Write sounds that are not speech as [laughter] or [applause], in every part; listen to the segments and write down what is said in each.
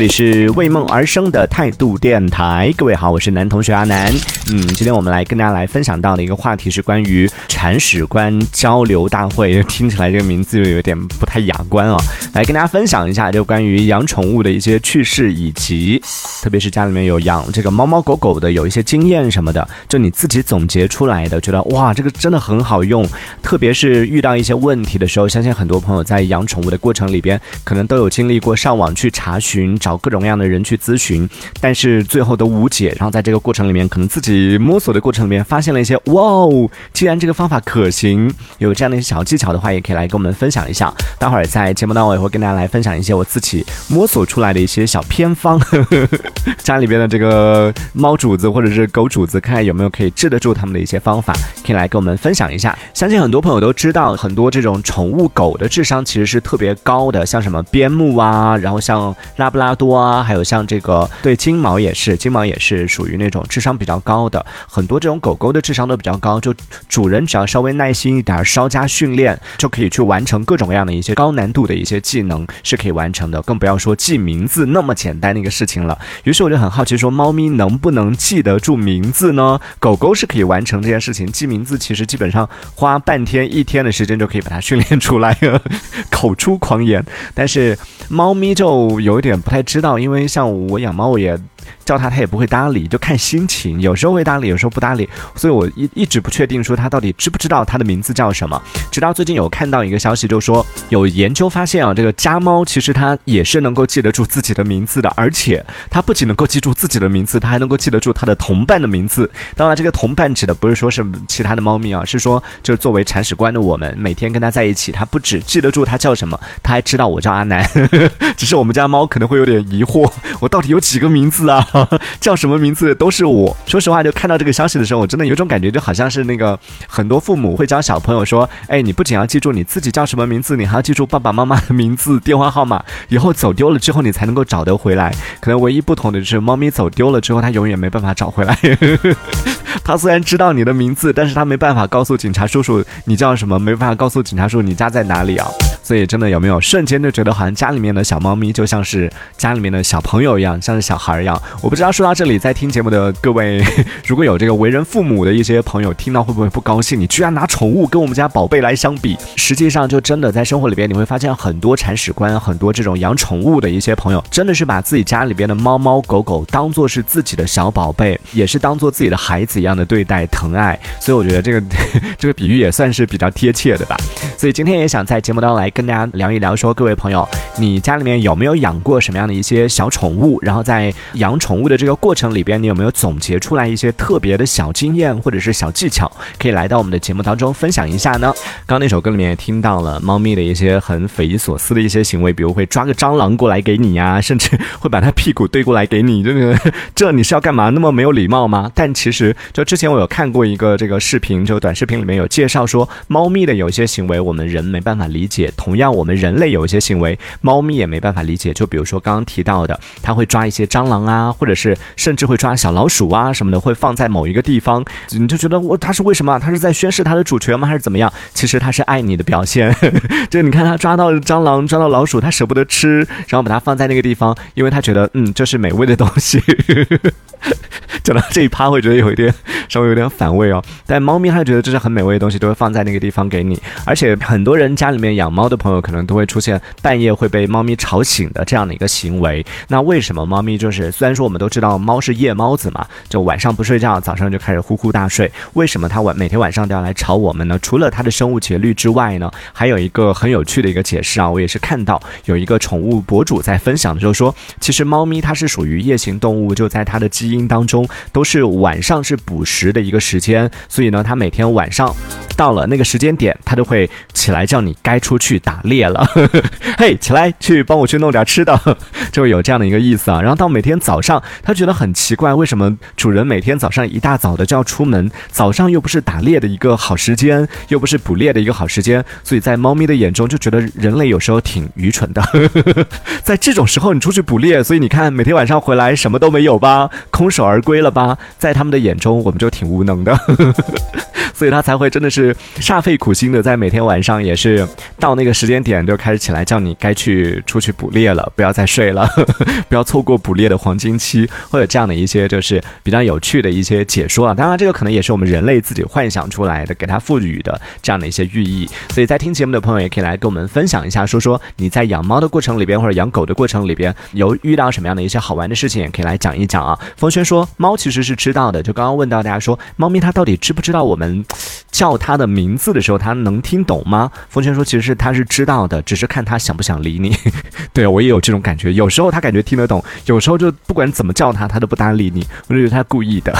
这里是为梦而生的态度电台，各位好，我是男同学阿南。嗯，今天我们来跟大家来分享到的一个话题是关于铲屎官交流大会，听起来这个名字就有点不太雅观啊。来跟大家分享一下，就关于养宠物的一些趣事，以及特别是家里面有养这个猫猫狗狗的，有一些经验什么的，就你自己总结出来的，觉得哇，这个真的很好用。特别是遇到一些问题的时候，相信很多朋友在养宠物的过程里边，可能都有经历过上网去查询。找找各种各样的人去咨询，但是最后都无解。然后在这个过程里面，可能自己摸索的过程里面，发现了一些哇哦，既然这个方法可行，有这样的一些小技巧的话，也可以来跟我们分享一下。待会儿在节目当中，也会跟大家来分享一些我自己摸索出来的一些小偏方。[laughs] 家里边的这个猫主子或者是狗主子，看看有没有可以治得住他们的一些方法，可以来跟我们分享一下。相信很多朋友都知道，很多这种宠物狗的智商其实是特别高的，像什么边牧啊，然后像拉布拉。多啊，还有像这个对金毛也是，金毛也是属于那种智商比较高的，很多这种狗狗的智商都比较高，就主人只要稍微耐心一点，稍加训练，就可以去完成各种各样的一些高难度的一些技能，是可以完成的，更不要说记名字那么简单的一个事情了。于是我就很好奇，说猫咪能不能记得住名字呢？狗狗是可以完成这件事情，记名字其实基本上花半天一天的时间就可以把它训练出来了，[laughs] 口出狂言。但是猫咪就有点不太。知道，因为像我养猫，我也。叫他，他也不会搭理，就看心情，有时候会搭理，有时候不搭理，所以我一一直不确定说他到底知不知道他的名字叫什么。直到最近有看到一个消息，就说有研究发现啊，这个家猫其实它也是能够记得住自己的名字的，而且它不仅能够记住自己的名字，它还能够记得住它的同伴的名字。当然，这个同伴指的不是说是其他的猫咪啊，是说就是作为铲屎官的我们，每天跟它在一起，它不只记得住它叫什么，它还知道我叫阿南。[laughs] 只是我们家猫可能会有点疑惑，我到底有几个名字啊？[laughs] 叫什么名字都是我。说实话，就看到这个消息的时候，我真的有种感觉，就好像是那个很多父母会教小朋友说：“哎，你不仅要记住你自己叫什么名字，你还要记住爸爸妈妈的名字、电话号码，[laughs] 以后走丢了之后你才能够找得回来。”可能唯一不同的就是，猫咪走丢了之后，它永远没办法找回来。[laughs] 他虽然知道你的名字，但是他没办法告诉警察叔叔你叫什么，没办法告诉警察叔叔你家在哪里啊。所以真的有没有瞬间就觉得好像家里面的小猫咪就像是家里面的小朋友一样，像是小孩一样？我不知道说到这里，在听节目的各位，[laughs] 如果有这个为人父母的一些朋友听到会不会不高兴？你居然拿宠物跟我们家宝贝来相比？实际上就真的在生活里边你会发现很多铲屎官，很多这种养宠物的一些朋友，真的是把自己家里边的猫猫狗狗当做是自己的小宝贝，也是当做自己的孩子一样的对待疼爱。所以我觉得这个 [laughs] 这个比喻也算是比较贴切的吧。所以今天也想在节目当中来跟大家聊一聊，说各位朋友，你家里面有没有养过什么样的一些小宠物？然后在养宠物的这个过程里边，你有没有总结出来一些特别的小经验或者是小技巧，可以来到我们的节目当中分享一下呢？刚刚那首歌里面也听到了猫咪的一些很匪夷所思的一些行为，比如会抓个蟑螂过来给你呀，甚至会把它屁股对过来给你，这个 [laughs] 这你是要干嘛？那么没有礼貌吗？但其实就之前我有看过一个这个视频，就短视频里面有介绍说，猫咪的有一些行为我们人没办法理解，同样我们。人类有一些行为，猫咪也没办法理解。就比如说刚刚提到的，它会抓一些蟑螂啊，或者是甚至会抓小老鼠啊什么的，会放在某一个地方，你就觉得我它是为什么？它是在宣示它的主权吗？还是怎么样？其实它是爱你的表现。[laughs] 就你看它抓到蟑螂、抓到老鼠，它舍不得吃，然后把它放在那个地方，因为它觉得嗯这是美味的东西。讲到这一趴会觉得有一点稍微有点反胃哦，但猫咪它觉得这是很美味的东西，都会放在那个地方给你。而且很多人家里面养猫的朋友可能都会出现半夜会被猫咪吵醒的这样的一个行为。那为什么猫咪就是虽然说我们都知道猫是夜猫子嘛，就晚上不睡觉，早上就开始呼呼大睡，为什么它晚每天晚上都要来吵我们呢？除了它的生物节律之外呢，还有一个很有趣的一个解释啊，我也是看到有一个宠物博主在分享的时候说，其实猫咪它是属于夜行动物，就在它的基因当中。都是晚上是捕食的一个时间，所以呢，它每天晚上到了那个时间点，它就会起来叫你该出去打猎了。[laughs] 嘿，起来去帮我去弄点吃的，就有这样的一个意思啊。然后到每天早上，它觉得很奇怪，为什么主人每天早上一大早的就要出门？早上又不是打猎的一个好时间，又不是捕猎的一个好时间，所以在猫咪的眼中就觉得人类有时候挺愚蠢的。[laughs] 在这种时候你出去捕猎，所以你看每天晚上回来什么都没有吧，空手而归。了吧？在他们的眼中，我们就挺无能的。[laughs] 所以他才会真的是煞费苦心的，在每天晚上也是到那个时间点就开始起来叫你该去出去捕猎了，不要再睡了，[laughs] 不要错过捕猎的黄金期，或者这样的一些就是比较有趣的一些解说啊。当然，这个可能也是我们人类自己幻想出来的，给它赋予的这样的一些寓意。所以在听节目的朋友也可以来跟我们分享一下，说说你在养猫的过程里边或者养狗的过程里边有遇到什么样的一些好玩的事情，也可以来讲一讲啊。冯轩说，猫猫其实是知道的，就刚刚问到大家说，猫咪它到底知不知道我们？叫它的名字的时候，它能听懂吗？风轩说，其实是他是知道的，只是看它想不想理你。[laughs] 对我也有这种感觉，有时候它感觉听得懂，有时候就不管怎么叫它，它都不搭理你，我就觉得它故意的。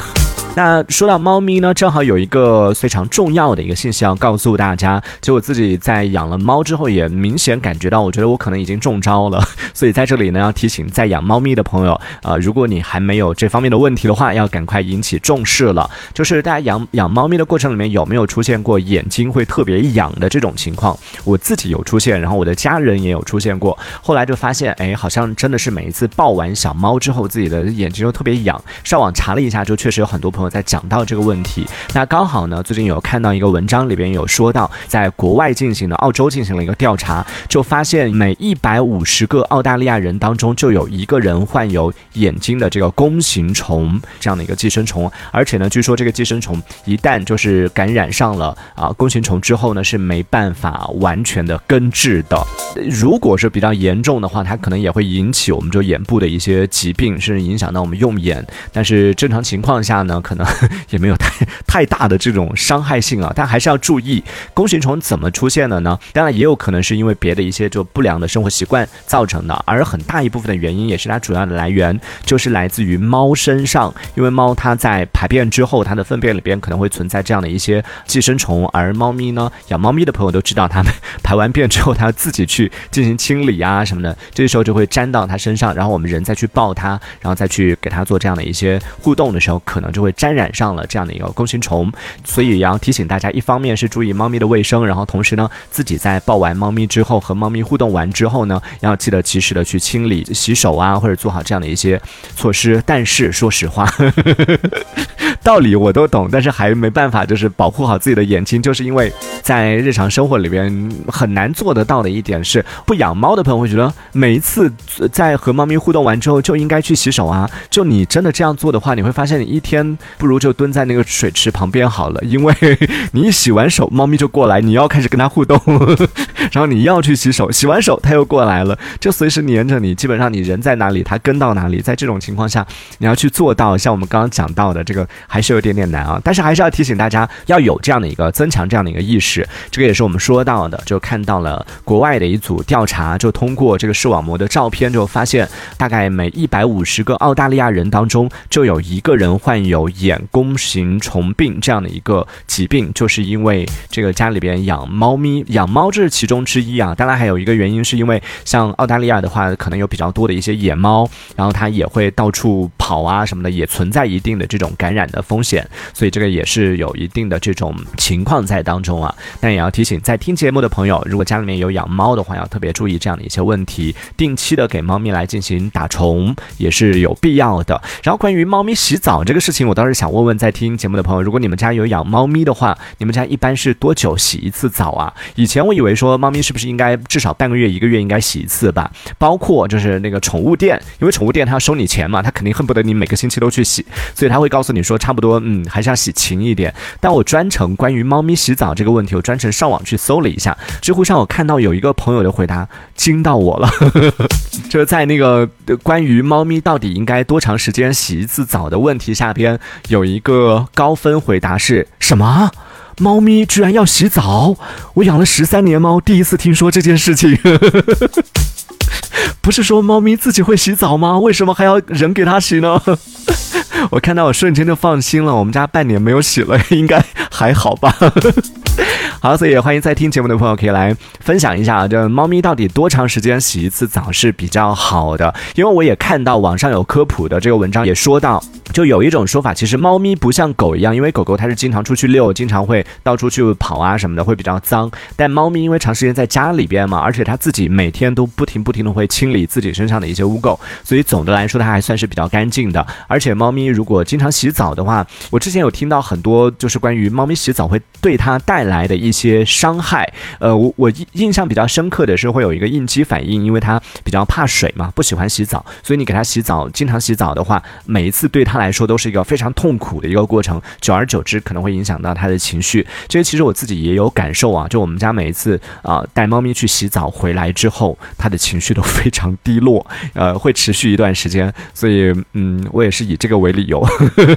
那说到猫咪呢，正好有一个非常重要的一个信息要告诉大家。就我自己在养了猫之后，也明显感觉到，我觉得我可能已经中招了。[laughs] 所以在这里呢，要提醒在养猫咪的朋友，呃，如果你还没有这方面的问题的话，话要赶快引起重视了。就是大家养养猫咪的过程里面，有没有出现过眼睛会特别痒的这种情况？我自己有出现，然后我的家人也有出现过。后来就发现，哎，好像真的是每一次抱完小猫之后，自己的眼睛都特别痒。上网查了一下，就确实有很多朋友。在讲到这个问题，那刚好呢，最近有看到一个文章里边有说到，在国外进行的澳洲进行了一个调查，就发现每一百五十个澳大利亚人当中就有一个人患有眼睛的这个弓形虫这样的一个寄生虫，而且呢，据说这个寄生虫一旦就是感染上了啊弓形虫之后呢，是没办法完全的根治的。如果是比较严重的话，它可能也会引起我们就眼部的一些疾病，甚至影响到我们用眼。但是正常情况下呢，可能也没有太太大的这种伤害性啊。但还是要注意，弓形虫怎么出现的呢？当然也有可能是因为别的一些就不良的生活习惯造成的，而很大一部分的原因也是它主要的来源就是来自于猫身上，因为猫它在排便之后，它的粪便里边可能会存在这样的一些寄生虫，而猫咪呢，养猫咪的朋友都知道，它们排完便之后，它要自己去。进行清理啊什么的，这时候就会粘到它身上，然后我们人再去抱它，然后再去给它做这样的一些互动的时候，可能就会沾染上了这样的一个弓形虫。所以也要提醒大家，一方面是注意猫咪的卫生，然后同时呢，自己在抱完猫咪之后和猫咪互动完之后呢，要记得及时的去清理、洗手啊，或者做好这样的一些措施。但是说实话，[laughs] 道理我都懂，但是还没办法，就是保护好自己的眼睛，就是因为在日常生活里边很难做得到的一点是。不养猫的朋友会觉得，每一次在和猫咪互动完之后就应该去洗手啊。就你真的这样做的话，你会发现你一天不如就蹲在那个水池旁边好了，因为 [laughs] 你一洗完手，猫咪就过来，你要开始跟它互动，[laughs] 然后你要去洗手，洗完手它又过来了，就随时黏着你。基本上你人在哪里，它跟到哪里。在这种情况下，你要去做到像我们刚刚讲到的这个，还是有点点难啊。但是还是要提醒大家，要有这样的一个增强这样的一个意识。这个也是我们说到的，就看到了国外的一组。调查就通过这个视网膜的照片，就发现大概每一百五十个澳大利亚人当中，就有一个人患有眼弓形虫病这样的一个疾病，就是因为这个家里边养猫咪，养猫这是其中之一啊。当然还有一个原因，是因为像澳大利亚的话，可能有比较多的一些野猫，然后它也会到处跑啊什么的，也存在一定的这种感染的风险，所以这个也是有一定的这种情况在当中啊。但也要提醒在听节目的朋友，如果家里面有养猫的话，要特。别注意这样的一些问题，定期的给猫咪来进行打虫也是有必要的。然后关于猫咪洗澡这个事情，我倒是想问问在听节目的朋友，如果你们家有养猫咪的话，你们家一般是多久洗一次澡啊？以前我以为说猫咪是不是应该至少半个月、一个月应该洗一次吧？包括就是那个宠物店，因为宠物店它要收你钱嘛，它肯定恨不得你每个星期都去洗，所以他会告诉你说差不多，嗯，还是要洗勤一点。但我专程关于猫咪洗澡这个问题，我专程上网去搜了一下，知乎上我看到有一个朋友的回。答惊到我了，[laughs] 就是在那个关于猫咪到底应该多长时间洗一次澡的问题下边，有一个高分回答是什么？猫咪居然要洗澡？我养了十三年猫，第一次听说这件事情。[laughs] 不是说猫咪自己会洗澡吗？为什么还要人给它洗呢？[laughs] 我看到我瞬间就放心了，我们家半年没有洗了，应该还好吧。[laughs] 好，所以也欢迎在听节目的朋友可以来分享一下，这猫咪到底多长时间洗一次澡是比较好的？因为我也看到网上有科普的这个文章也说到，就有一种说法，其实猫咪不像狗一样，因为狗狗它是经常出去遛，经常会到处去跑啊什么的，会比较脏。但猫咪因为长时间在家里边嘛，而且它自己每天都不停不停的会清理自己身上的一些污垢，所以总的来说它还算是比较干净的。而且猫咪如果经常洗澡的话，我之前有听到很多就是关于猫咪洗澡会对它带来的一些伤害。呃，我我印象比较深刻的是会有一个应激反应，因为它比较怕水嘛，不喜欢洗澡，所以你给它洗澡，经常洗澡的话，每一次对它来说都是一个非常痛苦的一个过程，久而久之可能会影响到他的情绪。这些其实我自己也有感受啊，就我们家每一次啊带猫咪去洗澡回来之后，它的情绪都非常低落，呃，会持续一段时间。所以嗯，我也是以这个为理由，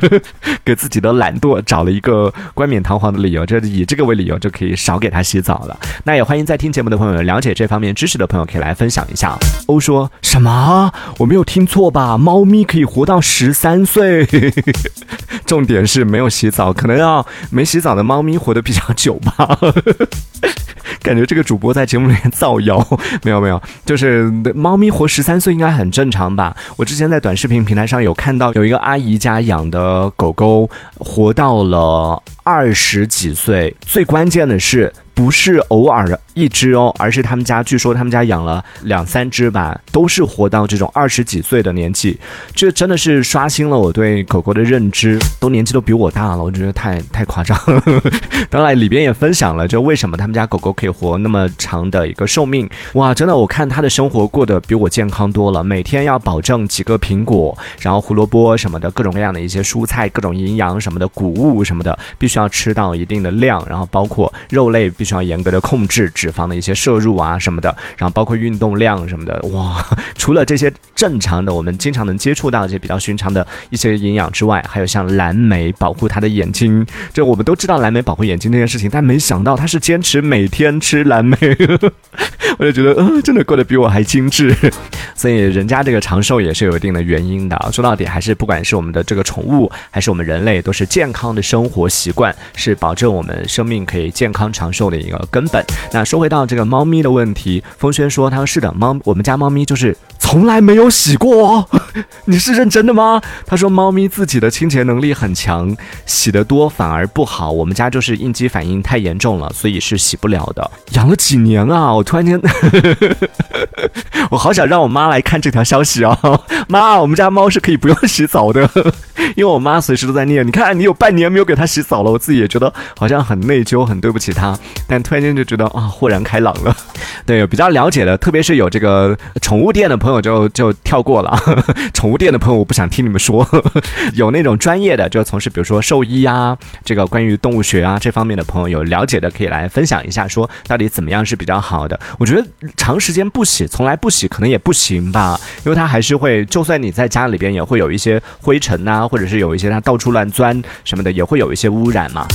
[laughs] 给自己的懒惰找了一个冠冕堂皇的理由，就以这个为理由就可以少给它洗澡了。那也欢迎在听节目的朋友了解这方面知识的朋友可以来分享一下。欧说什么？我没有听错吧？猫咪可以活到十三岁？[laughs] 重点是没有洗澡，可能要没洗澡的猫咪活得比较久吧。[laughs] 感觉这个主播在节目里面造谣，[laughs] 没有没有，就是猫咪活十三岁应该很正常吧？我之前在短视频平台上有看到有一个阿姨家养的狗狗活到了二十几岁，最关键的是。不是偶尔一只哦，而是他们家据说他们家养了两三只吧，都是活到这种二十几岁的年纪，这真的是刷新了我对狗狗的认知，都年纪都比我大了，我觉得太太夸张了。当然里边也分享了，就为什么他们家狗狗可以活那么长的一个寿命，哇，真的我看他的生活过得比我健康多了，每天要保证几个苹果，然后胡萝卜什么的各种各样的一些蔬菜，各种营养什么的谷物什么的，必须需要吃到一定的量，然后包括肉类。必须要严格的控制脂肪的一些摄入啊什么的，然后包括运动量什么的，哇！除了这些正常的，我们经常能接触到一些比较寻常的一些营养之外，还有像蓝莓保护他的眼睛，这我们都知道蓝莓保护眼睛这件事情，但没想到他是坚持每天吃蓝莓，[laughs] 我就觉得，呃，真的过得比我还精致。所以人家这个长寿也是有一定的原因的。说到底，还是不管是我们的这个宠物，还是我们人类，都是健康的生活习惯，是保证我们生命可以健康长寿的一个根本。那说回到这个猫咪的问题，风轩说他说是的，猫我们家猫咪就是从来没有洗过。[laughs] 你是认真的吗？他说猫咪自己的清洁能力很强，洗得多反而不好。我们家就是应激反应太严重了，所以是洗不了的。养了几年啊？我突然间，[laughs] 我好想让我妈来看这条消息啊！[laughs] 妈，我们家猫是可以不用洗澡的，因为我妈随时都在念。你看，你有半年没有给它洗澡了，我自己也觉得好像很内疚，很对不起它。但突然间就觉得啊，豁然开朗了。对，比较了解的，特别是有这个宠物店的朋友就就跳过了。[laughs] 宠物店的朋友，我不想听你们说。有那种专业的，就从事比如说兽医啊，这个关于动物学啊这方面的朋友有了解的，可以来分享一下，说到底怎么样是比较好的。我觉得长时间不洗，从来不洗可能也不行吧，因为它还是会，就算你在家里边也会有一些灰尘呐，或者是有一些它到处乱钻什么的，也会有一些污染嘛。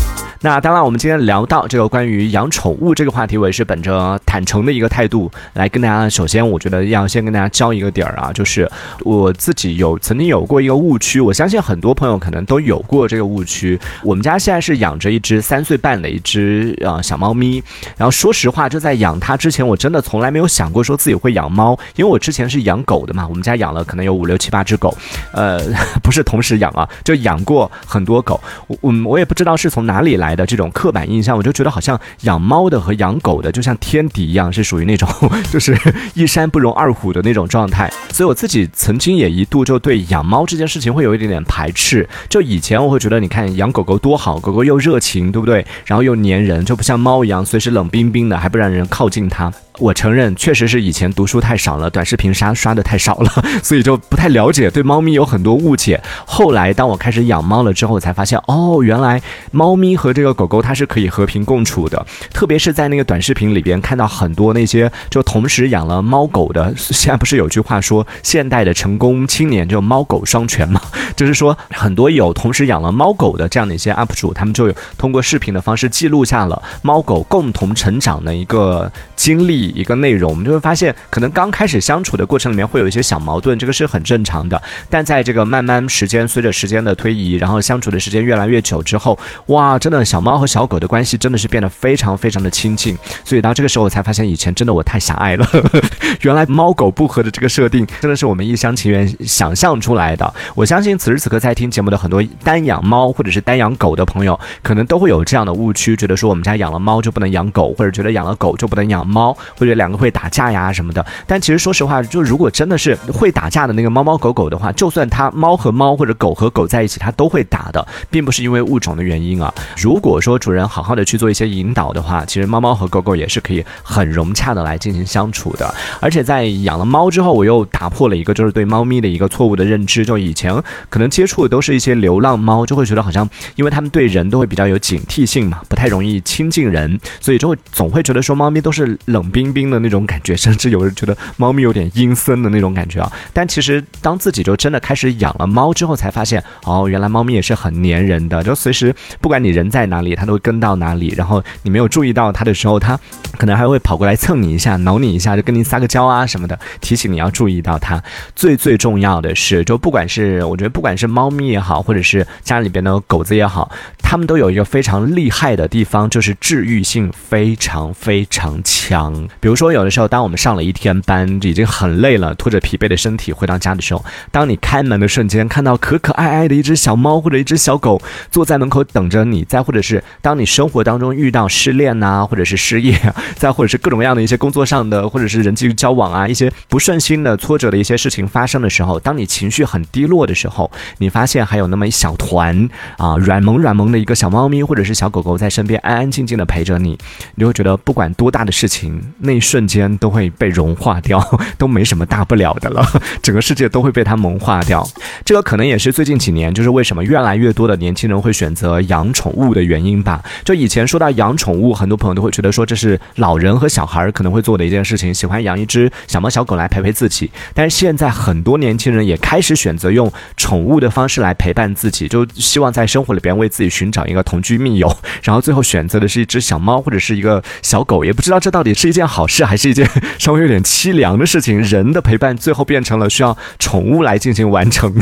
那当然，我们今天聊到这个关于养宠物这个话题，我也是本着坦诚的一个态度来跟大家。首先，我觉得要先跟大家交一个底儿啊，就是我自己有曾经有过一个误区，我相信很多朋友可能都有过这个误区。我们家现在是养着一只三岁半的一只呃小猫咪，然后说实话，就在养它之前，我真的从来没有想过说自己会养猫，因为我之前是养狗的嘛，我们家养了可能有五六七八只狗，呃，[laughs] 不是同时养啊，就养过很多狗。我我我也不知道是从哪里。来的这种刻板印象，我就觉得好像养猫的和养狗的就像天敌一样，是属于那种 [laughs] 就是一山不容二虎的那种状态。所以我自己曾经也一度就对养猫这件事情会有一点点排斥。就以前我会觉得，你看养狗狗多好，狗狗又热情，对不对？然后又粘人，就不像猫一样随时冷冰冰的，还不让人靠近它。我承认，确实是以前读书太少了，短视频刷刷的太少了，[laughs] 所以就不太了解，对猫咪有很多误解。后来当我开始养猫了之后，才发现哦，原来猫咪和这个狗狗它是可以和平共处的。特别是在那个短视频里边看到很多那些就同时养了猫狗的，现在不是有句话说现代的成功青年就猫狗双全嘛？[laughs] 就是说很多有同时养了猫狗的这样的一些 UP 主，他们就有通过视频的方式记录下了猫狗共同成长的一个经历。一个内容，我们就会发现，可能刚开始相处的过程里面会有一些小矛盾，这个是很正常的。但在这个慢慢时间随着时间的推移，然后相处的时间越来越久之后，哇，真的小猫和小狗的关系真的是变得非常非常的亲近。所以到这个时候我才发现，以前真的我太狭隘了，[laughs] 原来猫狗不和的这个设定真的是我们一厢情愿想象出来的。我相信此时此刻在听节目的很多单养猫或者是单养狗的朋友，可能都会有这样的误区，觉得说我们家养了猫就不能养狗，或者觉得养了狗就不能养猫，或者两个会打架呀什么的。但其实说实话，就如果真的是会打架的那个猫猫狗狗的话，就算它猫和猫或者狗和狗在一起，它都会打的，并不是因为物种的原因啊。如果说主人好好的去做一些引导的话，其实猫猫和狗狗也是可以很融洽的来进行相处的。而且在养了猫之后，我又打破了一个就是对猫咪的一个错误的认知，就以前可能接触的都是一些流浪猫，就会觉得好像因为它们对人都会比较有警惕性嘛，不太容易亲近人，所以就会总会觉得说猫咪都是冷冰冰冰的那种感觉，甚至有人觉得猫咪有点阴森的那种感觉啊。但其实当自己就真的开始养了猫之后，才发现哦，原来猫咪也是很粘人的，就随时不管你人在哪里，它都会跟到哪里。然后你没有注意到它的时候，它可能还会跑过来蹭你一下，挠你一下，就跟你撒个娇啊什么的，提醒你要注意到它。最最重要的是，就不管是我觉得不管是猫咪也好，或者是家里边的狗子也好，它们都有一个非常厉害的地方，就是治愈性非常非常强。比如说，有的时候当我们上了一天班，已经很累了，拖着疲惫的身体回到家的时候，当你开门的瞬间，看到可可爱爱的一只小猫或者一只小狗坐在门口等着你，再或者是当你生活当中遇到失恋呐，或者是失业，再或者是各种各样的一些工作上的或者是人际交往啊，一些不顺心的挫折的一些事情发生的时候，当你情绪很低落的时候，你发现还有那么一小团啊软萌软萌的一个小猫咪或者是小狗狗在身边安安静静的陪着你，你会觉得不管多大的事情，那一瞬间都会被融化掉，[laughs] 都没什么大不了的了，整个世界都会被它萌化掉。这个可能也是最近几年，就是为什么越来越多的年轻人会选择养宠物的原因吧。就以前说到养宠物，很多朋友都会觉得说这是老人和小孩可能会做的一件事情，喜欢养一只小猫小狗来陪陪自己。但是现在很多年轻人也开始选择用宠物的方式来陪伴自己，就希望在生活里边为自己寻找一个同居密友，然后最后选择的是一只小猫或者是一个小狗，也不知道这到底是一件好事还是一件稍微有点凄凉的事情。人的陪伴最后变成了需要宠物来进行完成。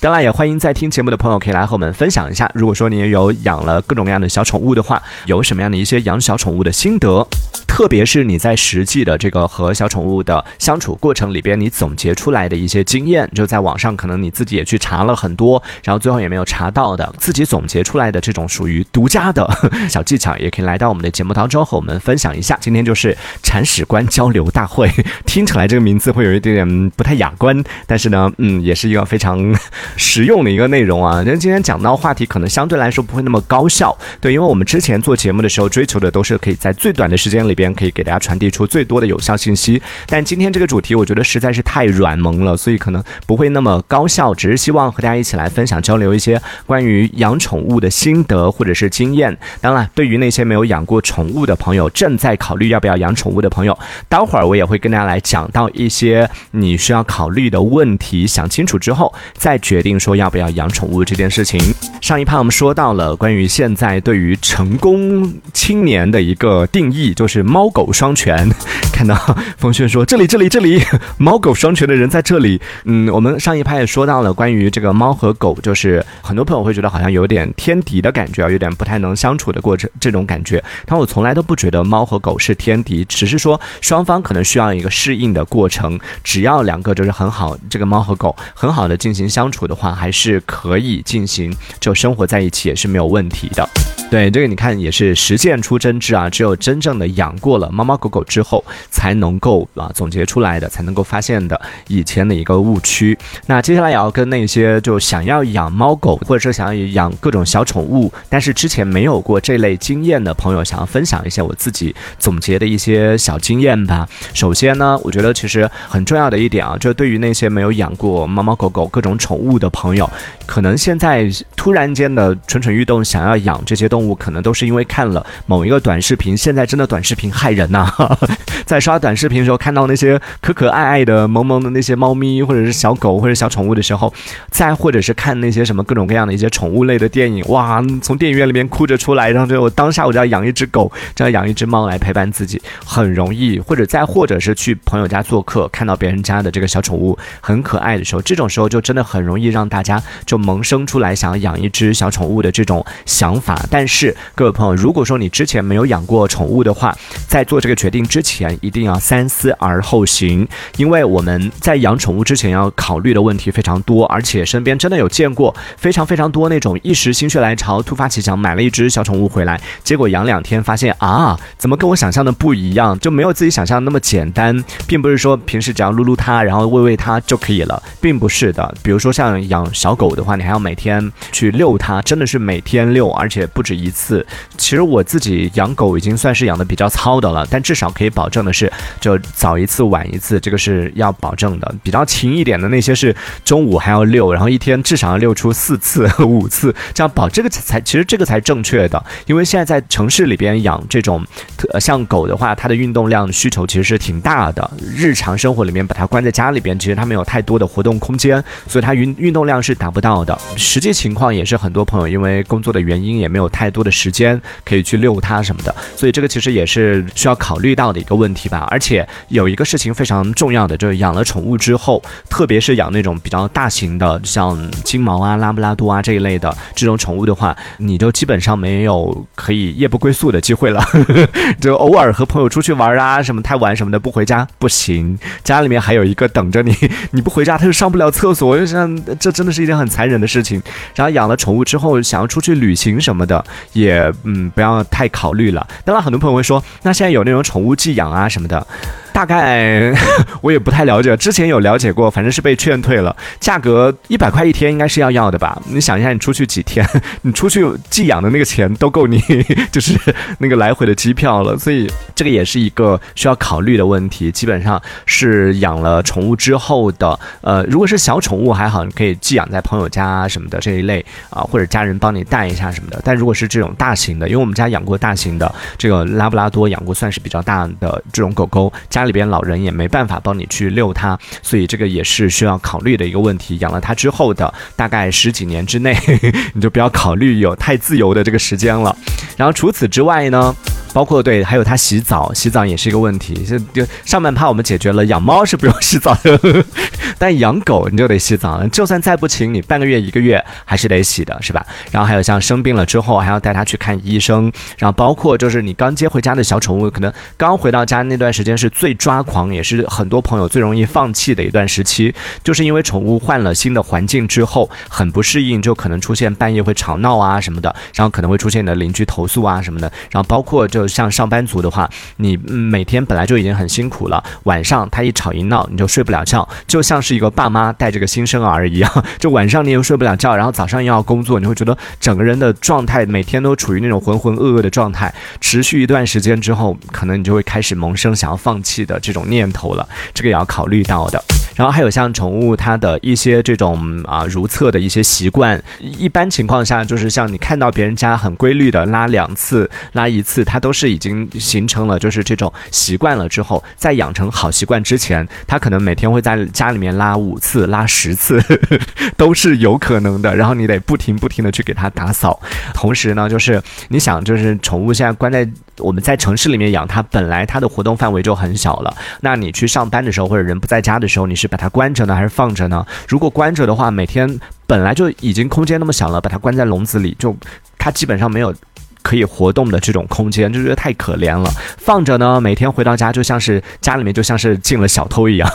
当然，也欢迎在听节目的朋友可以来和我们分享一下，如果说你也有养了各种各样的小宠物的话，有什么样的一些养小宠物的心得？特别是你在实际的这个和小宠物的相处过程里边，你总结出来的一些经验，就在网上可能你自己也去查了很多，然后最后也没有查到的，自己总结出来的这种属于独家的小技巧，也可以来到我们的节目当中和我们分享一下。今天就是铲屎官交流大会，听起来这个名字会有一点点不太雅观，但是呢，嗯，也是一个非常实用的一个内容啊。因为今天讲到话题，可能相对来说不会那么高效，对，因为我们之前做节目的时候追求的都是可以在最短的时间里边可以给大家传递出最多的有效信息，但今天这个主题我觉得实在是太软萌了，所以可能不会那么高效，只是希望和大家一起来分享交流一些关于养宠物的心得或者是经验。当然，对于那些没有养过宠物的朋友，正在考虑要不要养宠物的朋友，待会儿我也会跟大家来讲到一些你需要考虑的问题，想清楚之后再决定说要不要养宠物这件事情。上一趴我们说到了关于现在对于成功青年的一个定义，就是猫狗双全。看到冯轩说这里这里这里，猫狗双全的人在这里。嗯，我们上一趴也说到了关于这个猫和狗，就是很多朋友会觉得好像有点天敌的感觉啊，有点不太能相处的过程这种感觉。但我从来都不觉得猫和狗是天敌，只是说双方可能需要一个适应的过程。只要两个就是很好，这个猫和狗很好的进行相处的话，还是可以进行就生活在一起也是没有问题的。对这个你看也是实践出真知啊，只有真正的养过了猫猫狗狗之后，才能够啊总结出来的，才能够发现的以前的一个误区。那接下来也要跟那些就想要养猫狗，或者说想要养各种小宠物，但是之前没有过这类经验的朋友，想要分享一些我自己总结的一些小经验吧。首先呢，我觉得其实很重要的一点啊，就对于那些没有养过猫猫狗狗各种宠物的朋友，可能现在突然间的蠢蠢欲动，想要养这些东动物，可能都是因为看了某一个短视频。现在真的短视频害人呐！[laughs] 在刷短视频的时候看到那些可可爱爱的萌萌的那些猫咪，或者是小狗或者小宠物的时候，再或者是看那些什么各种各样的一些宠物类的电影，哇，从电影院里面哭着出来，然后就我当下我就要养一只狗，就要养一只猫来陪伴自己，很容易。或者再或者是去朋友家做客，看到别人家的这个小宠物很可爱的时候，这种时候就真的很容易让大家就萌生出来想要养一只小宠物的这种想法。但是各位朋友，如果说你之前没有养过宠物的话，在做这个决定之前，一定要三思而后行，因为我们在养宠物之前要考虑的问题非常多，而且身边真的有见过非常非常多那种一时心血来潮、突发奇想买了一只小宠物回来，结果养两天发现啊，怎么跟我想象的不一样，就没有自己想象那么简单，并不是说平时只要撸撸它，然后喂喂它就可以了，并不是的。比如说像养小狗的话，你还要每天去遛它，真的是每天遛，而且不止一次。其实我自己养狗已经算是养的比较糙的了，但至少可以保证的是，就早一次晚一次，这个是要保证的。比较勤一点的那些是中午还要遛，然后一天至少要遛出四次、五次，这样保这个才其实这个才正确的。因为现在在城市里边养这种，呃，像狗的话，它的运动量需求其实是挺大的。日常生活里面把它关在家里边，其实它没有太多的活动空间，所以它运运动量是达不到的。实际情况也是很多朋友因为工作的原因，也没有太多的时间可以去遛它什么的，所以这个其实也是需要考虑到的一个问题吧。而且有一个事情非常重要的，就是养了宠物之后，特别是养那种比较大型的，像金毛啊、拉布拉多啊这一类的这种宠物的话，你就基本上没有可以夜不归宿的机会了，[laughs] 就偶尔和朋友出去玩啊，什么太晚什么的不回家不行，家里面还有一个等着你，[laughs] 你不回家他就上不了厕所，我就想这真的是一件很残忍的事情。然后养了宠物之后，想要出去旅行什么的，也嗯不要太考虑了。当然，很多朋友会说，那现在有那种宠物寄养啊什么的。大概 [laughs] 我也不太了解，之前有了解过，反正是被劝退了。价格一百块一天应该是要要的吧？你想一下，你出去几天，[laughs] 你出去寄养的那个钱都够你 [laughs] 就是那个来回的机票了。所以这个也是一个需要考虑的问题。基本上是养了宠物之后的，呃，如果是小宠物还好，你可以寄养在朋友家什么的这一类啊，或者家人帮你带一下什么的。但如果是这种大型的，因为我们家养过大型的这个拉布拉多，养过算是比较大的这种狗狗，家里边老人也没办法帮你去遛它，所以这个也是需要考虑的一个问题。养了它之后的大概十几年之内，[laughs] 你就不要考虑有太自由的这个时间了。然后除此之外呢？包括对，还有它洗澡，洗澡也是一个问题。就就上半趴我们解决了，养猫是不用洗澡的，[laughs] 但养狗你就得洗澡，就算再不勤，你半个月一个月还是得洗的，是吧？然后还有像生病了之后，还要带它去看医生。然后包括就是你刚接回家的小宠物，可能刚回到家那段时间是最抓狂，也是很多朋友最容易放弃的一段时期，就是因为宠物换了新的环境之后很不适应，就可能出现半夜会吵闹啊什么的，然后可能会出现你的邻居投诉啊什么的。然后包括就就像上班族的话，你每天本来就已经很辛苦了，晚上他一吵一闹，你就睡不了觉，就像是一个爸妈带着个新生儿一样，就晚上你又睡不了觉，然后早上又要工作，你会觉得整个人的状态每天都处于那种浑浑噩噩的状态，持续一段时间之后，可能你就会开始萌生想要放弃的这种念头了，这个也要考虑到的。然后还有像宠物它的一些这种啊如厕的一些习惯，一般情况下就是像你看到别人家很规律的拉两次、拉一次，它都是已经形成了就是这种习惯了之后，在养成好习惯之前，它可能每天会在家里面拉五次、拉十次，[laughs] 都是有可能的。然后你得不停不停的去给它打扫，同时呢，就是你想就是宠物现在关在我们在城市里面养它，本来它的活动范围就很小了，那你去上班的时候或者人不在家的时候，你是把它关着呢，还是放着呢？如果关着的话，每天本来就已经空间那么小了，把它关在笼子里，就它基本上没有。可以活动的这种空间，就觉得太可怜了。放着呢，每天回到家就像是家里面就像是进了小偷一样，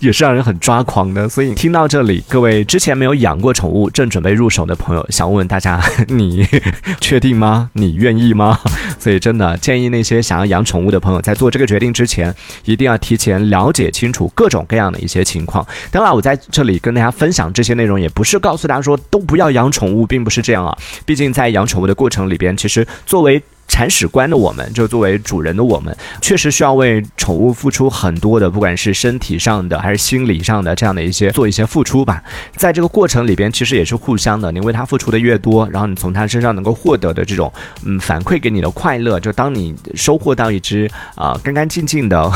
也是让人很抓狂的。所以听到这里，各位之前没有养过宠物，正准备入手的朋友，想问问大家，你确定吗？你愿意吗？[laughs] 所以真的建议那些想要养宠物的朋友，在做这个决定之前，一定要提前了解清楚各种各样的一些情况。当然，我在这里跟大家分享这些内容，也不是告诉大家说都不要养宠物，并不是这样啊。毕竟在养宠物的过程里边，其实作为铲屎官的我们，就作为主人的我们，确实需要为宠物付出很多的，不管是身体上的还是心理上的这样的一些做一些付出吧。在这个过程里边，其实也是互相的。你为它付出的越多，然后你从它身上能够获得的这种嗯反馈给你的快乐，就当你收获到一只啊干干净净的，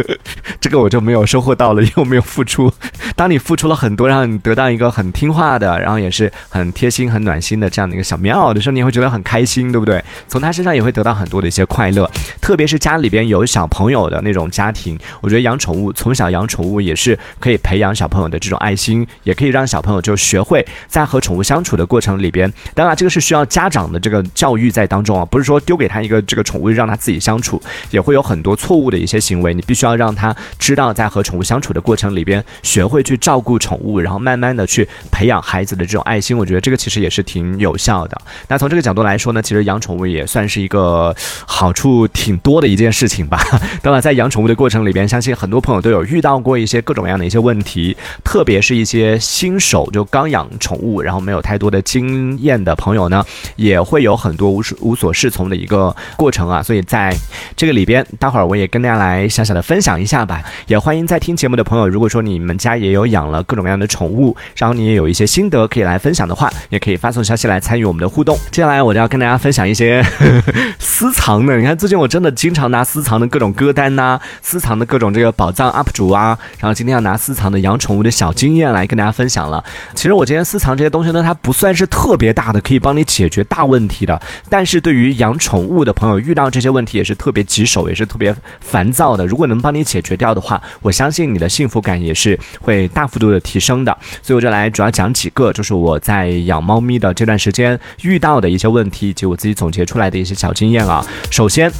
[laughs] 这个我就没有收获到了，又没有付出。当你付出了很多，让你得到一个很听话的，然后也是很贴心、很暖心的这样的一个小棉袄的时候，你会觉得很开心，对不对？从他身上也会得到很多的一些快乐。特别是家里边有小朋友的那种家庭，我觉得养宠物，从小养宠物也是可以培养小朋友的这种爱心，也可以让小朋友就学会在和宠物相处的过程里边。当然，这个是需要家长的这个教育在当中啊，不是说丢给他一个这个宠物让他自己相处，也会有很多错误的一些行为。你必须要让他知道，在和宠物相处的过程里边，学会去照顾宠物，然后慢慢的去培养孩子的这种爱心。我觉得这个其实也是挺有效的。那从这个角度来说呢，其实养宠物也算是一个好处挺多的一件事情吧。[laughs] 当然，在养宠物的过程里边，相信很多朋友都有遇到过一些各种各样的一些问题，特别是一些新手就刚养宠物，然后没有太多的经验的朋友呢，也会有很多无所无所适从的一个过程啊。所以在这个里边，待会儿我也跟大家来小小的分享一下吧。也欢迎在听节目的朋友，如果说你们家也有有养了各种各样的宠物，然后你也有一些心得可以来分享的话，也可以发送消息来参与我们的互动。接下来我就要跟大家分享一些 [laughs] 私藏的。你看，最近我真的经常拿私藏的各种歌单呐，私藏的各种这个宝藏 UP 主啊，然后今天要拿私藏的养宠物的小经验来跟大家分享了。其实我今天私藏这些东西呢，它不算是特别大的，可以帮你解决大问题的。但是对于养宠物的朋友，遇到这些问题也是特别棘手，也是特别烦躁的。如果能帮你解决掉的话，我相信你的幸福感也是会大幅度的提升的。所以我就来主要讲几个，就是我在养猫咪的这段时间遇到的一些问题，以及我自己总结出来的一些小经验啊。首先。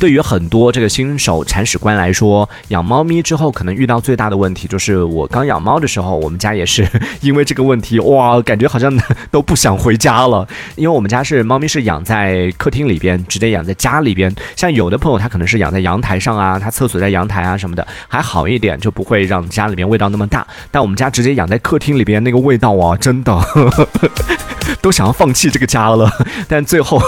对于很多这个新手铲屎官来说，养猫咪之后可能遇到最大的问题就是，我刚养猫的时候，我们家也是因为这个问题，哇，感觉好像都不想回家了。因为我们家是猫咪是养在客厅里边，直接养在家里边。像有的朋友他可能是养在阳台上啊，他厕所在阳台啊什么的，还好一点，就不会让家里面味道那么大。但我们家直接养在客厅里边，那个味道啊，真的都想要放弃这个家了。[laughs] 但最后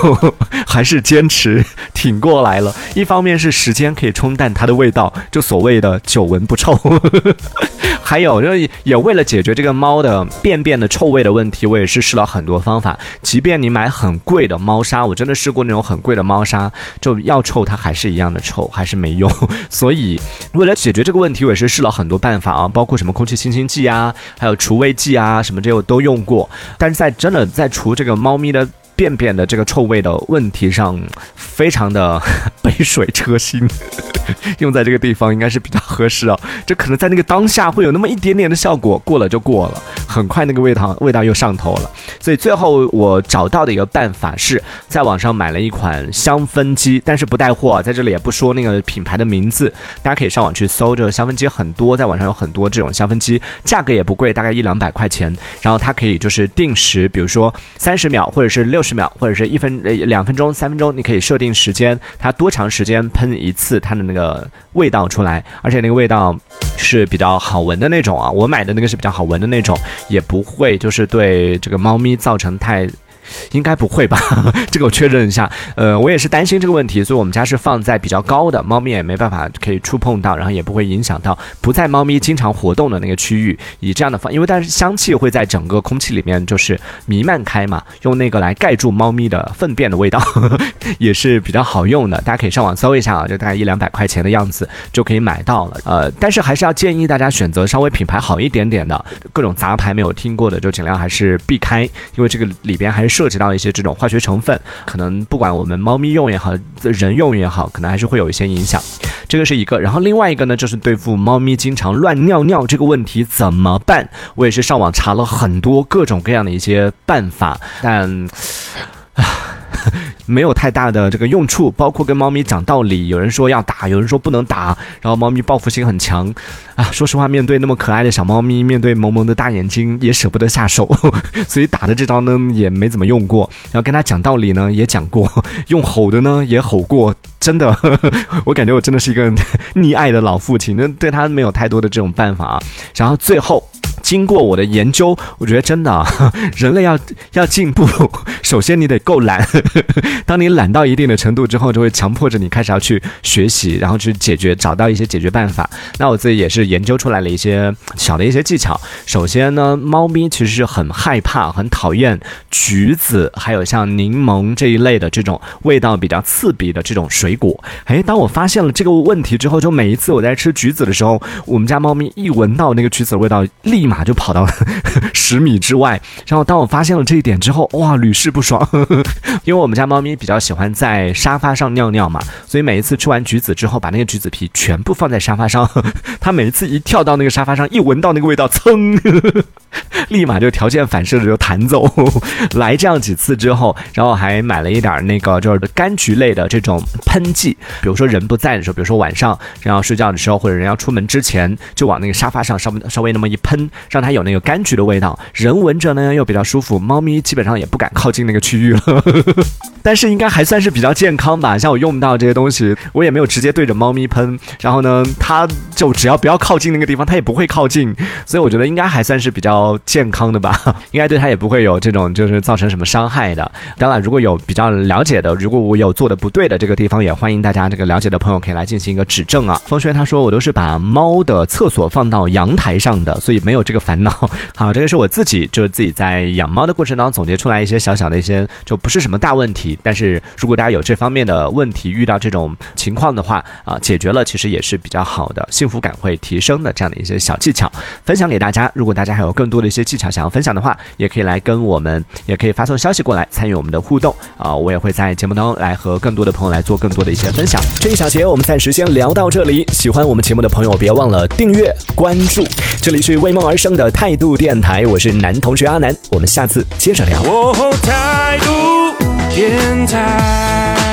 还是坚持挺过来了。一方面是时间可以冲淡它的味道，就所谓的久闻不臭。[laughs] 还有，就也为了解决这个猫的便便的臭味的问题，我也是试了很多方法。即便你买很贵的猫砂，我真的试过那种很贵的猫砂，就要臭它还是一样的臭，还是没用。[laughs] 所以为了解决这个问题，我也是试了很多办法啊，包括什么空气清新剂啊，还有除味剂啊，什么这些我都用过。但是在真的在除这个猫咪的。便便的这个臭味的问题上，非常的 [laughs] 杯水车薪，[laughs] 用在这个地方应该是比较合适啊。这可能在那个当下会有那么一点点的效果，过了就过了，很快那个味道味道又上头了。所以最后我找到的一个办法是在网上买了一款香氛机，但是不带货，在这里也不说那个品牌的名字，大家可以上网去搜。这个香氛机很多，在网上有很多这种香氛机，价格也不贵，大概一两百块钱。然后它可以就是定时，比如说三十秒或者是六。十秒或者是一分呃两分钟三分钟，你可以设定时间，它多长时间喷一次它的那个味道出来，而且那个味道是比较好闻的那种啊。我买的那个是比较好闻的那种，也不会就是对这个猫咪造成太。应该不会吧？[laughs] 这个我确认一下。呃，我也是担心这个问题，所以我们家是放在比较高的，猫咪也没办法可以触碰到，然后也不会影响到不在猫咪经常活动的那个区域。以这样的方，因为但是香气会在整个空气里面就是弥漫开嘛，用那个来盖住猫咪的粪便的味道，[laughs] 也是比较好用的。大家可以上网搜一下啊，就大概一两百块钱的样子就可以买到了。呃，但是还是要建议大家选择稍微品牌好一点点的，各种杂牌没有听过的就尽量还是避开，因为这个里边还是。涉及到一些这种化学成分，可能不管我们猫咪用也好，人用也好，可能还是会有一些影响。这个是一个，然后另外一个呢，就是对付猫咪经常乱尿尿这个问题怎么办？我也是上网查了很多各种各样的一些办法，但。没有太大的这个用处，包括跟猫咪讲道理，有人说要打，有人说不能打，然后猫咪报复心很强，啊，说实话，面对那么可爱的小猫咪，面对萌萌的大眼睛，也舍不得下手，[laughs] 所以打的这招呢也没怎么用过，然后跟他讲道理呢也讲过，[laughs] 用吼的呢也吼过，真的，[laughs] 我感觉我真的是一个溺爱的老父亲，那对他没有太多的这种办法，然后最后。经过我的研究，我觉得真的啊，[laughs] 人类要要进步，[laughs] 首先你得够懒。[laughs] 当你懒到一定的程度之后，就会强迫着你开始要去学习，然后去解决，找到一些解决办法。那我自己也是研究出来了一些小的一些技巧。首先呢，猫咪其实是很害怕、很讨厌橘子，还有像柠檬这一类的这种味道比较刺鼻的这种水果。哎，当我发现了这个问题之后，就每一次我在吃橘子的时候，我们家猫咪一闻到那个橘子的味道，立马啊就跑到 [laughs] 十米之外。然后当我发现了这一点之后，哇，屡试不爽。[laughs] 因为我们家猫咪比较喜欢在沙发上尿尿嘛，所以每一次吃完橘子之后，把那个橘子皮全部放在沙发上，[laughs] 它每一次一跳到那个沙发上，一闻到那个味道，噌，立马就条件反射的就弹走。来这样几次之后，然后还买了一点那个就是柑橘类的这种喷剂，比如说人不在的时候，比如说晚上然后睡觉的时候，或者人要出门之前，就往那个沙发上稍微稍微那么一喷，让它有那个柑橘的味道，人闻着呢又比较舒服，猫咪基本上也不敢靠近那个区域了。[laughs] 但是应该还算是比较健康吧，像我用不到这些东西，我也没有直接对着猫咪喷，然后呢，它就只要不要靠近那个地方，它也不会靠近，所以我觉得应该还算是比较健康的吧，[laughs] 应该对它也不会有这种就是造成什么伤害的。当然，如果有比较了解的，如果我有做的不对的这个地方，也欢迎大家这个了解的朋友可以来进行一个指正啊。风轩他说我都是把猫的厕所放到阳台上的，所以没有这个烦恼。[laughs] 好，这个是我自己就是自己在养猫的过程当中总结出来一些小小的一些，就不是什么大问题。但是如果大家有这方面的问题，遇到这种情况的话啊，解决了其实也是比较好的，幸福感会提升的这样的一些小技巧，分享给大家。如果大家还有更多的一些技巧想要分享的话，也可以来跟我们，也可以发送消息过来参与我们的互动啊，我也会在节目当中来和更多的朋友来做更多的一些分享。这一小节我们暂时先聊到这里，喜欢我们节目的朋友别忘了订阅关注。这里是为梦而生的态度电台，我是男同学阿南，我们下次接着聊。态度电台。